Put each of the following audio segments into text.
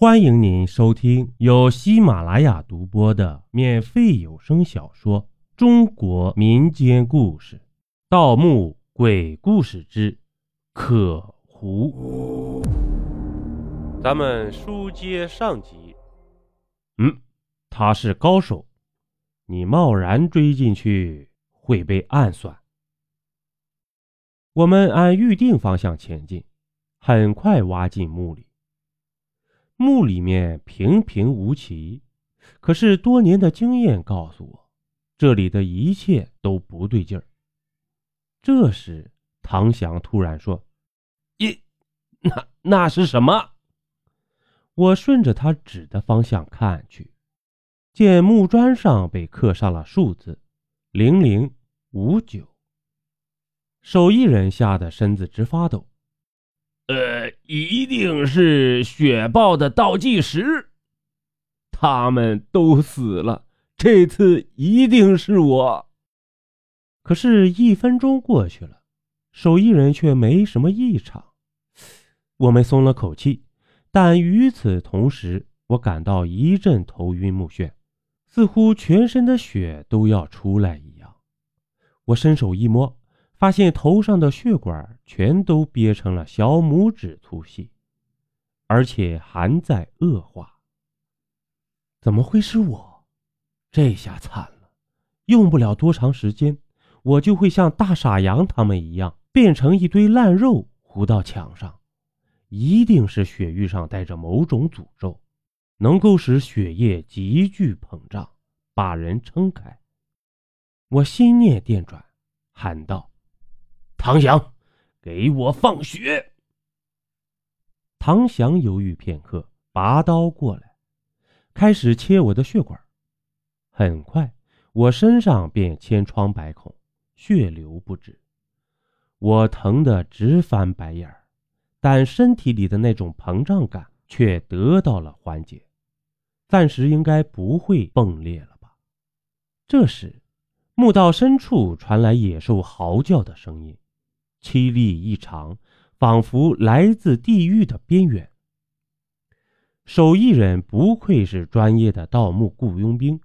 欢迎您收听由喜马拉雅独播的免费有声小说《中国民间故事·盗墓鬼故事之可胡》。咱们书接上集。嗯，他是高手，你贸然追进去会被暗算。我们按预定方向前进，很快挖进墓里。墓里面平平无奇，可是多年的经验告诉我，这里的一切都不对劲儿。这时，唐翔突然说：“一，那那是什么？”我顺着他指的方向看去，见木砖上被刻上了数字：零零五九。手艺人吓得身子直发抖。呃，一定是雪豹的倒计时。他们都死了，这次一定是我。可是，一分钟过去了，手艺人却没什么异常。我们松了口气，但与此同时，我感到一阵头晕目眩，似乎全身的血都要出来一样。我伸手一摸。发现头上的血管全都憋成了小拇指粗细，而且还在恶化。怎么会是我？这下惨了！用不了多长时间，我就会像大傻羊他们一样，变成一堆烂肉糊到墙上。一定是血域上带着某种诅咒，能够使血液急剧膨胀，把人撑开。我心念电转，喊道。唐翔，给我放血！唐翔犹豫片刻，拔刀过来，开始切我的血管。很快，我身上便千疮百孔，血流不止。我疼得直翻白眼儿，但身体里的那种膨胀感却得到了缓解，暂时应该不会崩裂了吧？这时，墓道深处传来野兽嚎叫的声音。凄厉异常，仿佛来自地狱的边缘。手艺人不愧是专业的盗墓雇佣兵，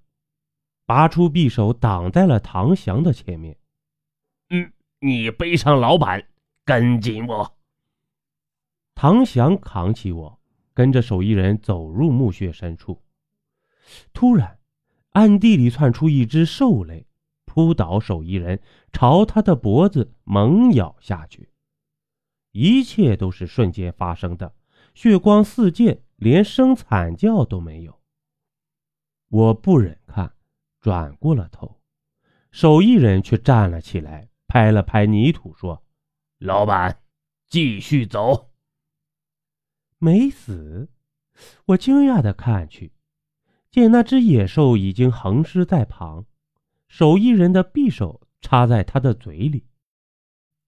拔出匕首挡在了唐翔的前面。嗯，你背上老板，跟紧我。唐翔扛起我，跟着手艺人走入墓穴深处。突然，暗地里窜出一只兽类。扑倒手艺人，朝他的脖子猛咬下去。一切都是瞬间发生的，血光四溅，连声惨叫都没有。我不忍看，转过了头，手艺人却站了起来，拍了拍泥土，说：“老板，继续走。”没死。我惊讶的看去，见那只野兽已经横尸在旁。手艺人的匕首插在他的嘴里。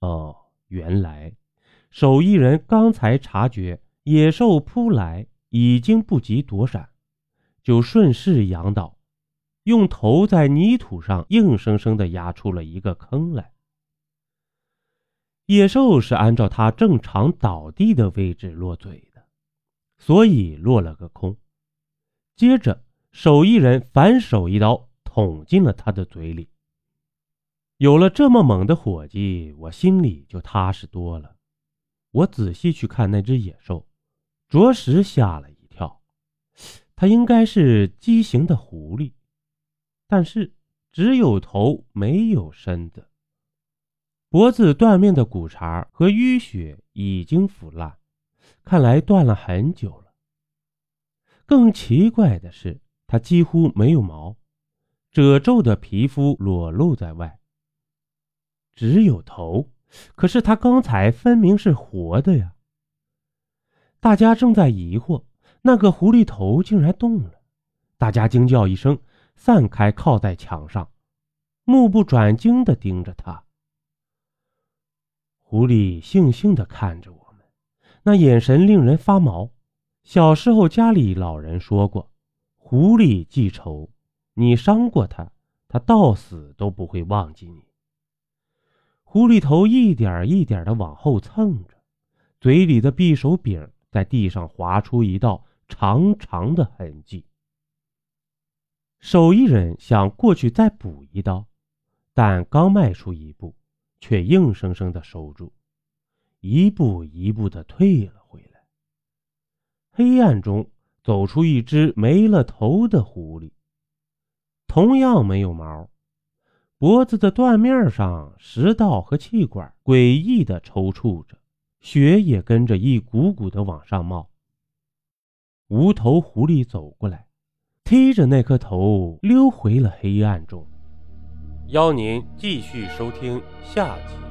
哦，原来手艺人刚才察觉野兽扑来，已经不及躲闪，就顺势仰倒，用头在泥土上硬生生的压出了一个坑来。野兽是按照他正常倒地的位置落嘴的，所以落了个空。接着，手艺人反手一刀。捅进了他的嘴里。有了这么猛的伙计，我心里就踏实多了。我仔细去看那只野兽，着实吓了一跳。它应该是畸形的狐狸，但是只有头没有身子，脖子断面的骨茬和淤血已经腐烂，看来断了很久了。更奇怪的是，它几乎没有毛。褶皱的皮肤裸露在外，只有头。可是他刚才分明是活的呀！大家正在疑惑，那个狐狸头竟然动了。大家惊叫一声，散开，靠在墙上，目不转睛地盯着他。狐狸悻悻地看着我们，那眼神令人发毛。小时候家里老人说过，狐狸记仇。你伤过他，他到死都不会忘记你。狐狸头一点一点的往后蹭着，嘴里的匕首柄在地上划出一道长长的痕迹。手艺人想过去再补一刀，但刚迈出一步，却硬生生的收住，一步一步的退了回来。黑暗中走出一只没了头的狐狸，同样没有毛，脖子的断面上食道和气管诡异的抽搐着，血也跟着一股股的往上冒。无头狐狸走过来。踢着那颗头溜回了黑暗中。邀您继续收听下集。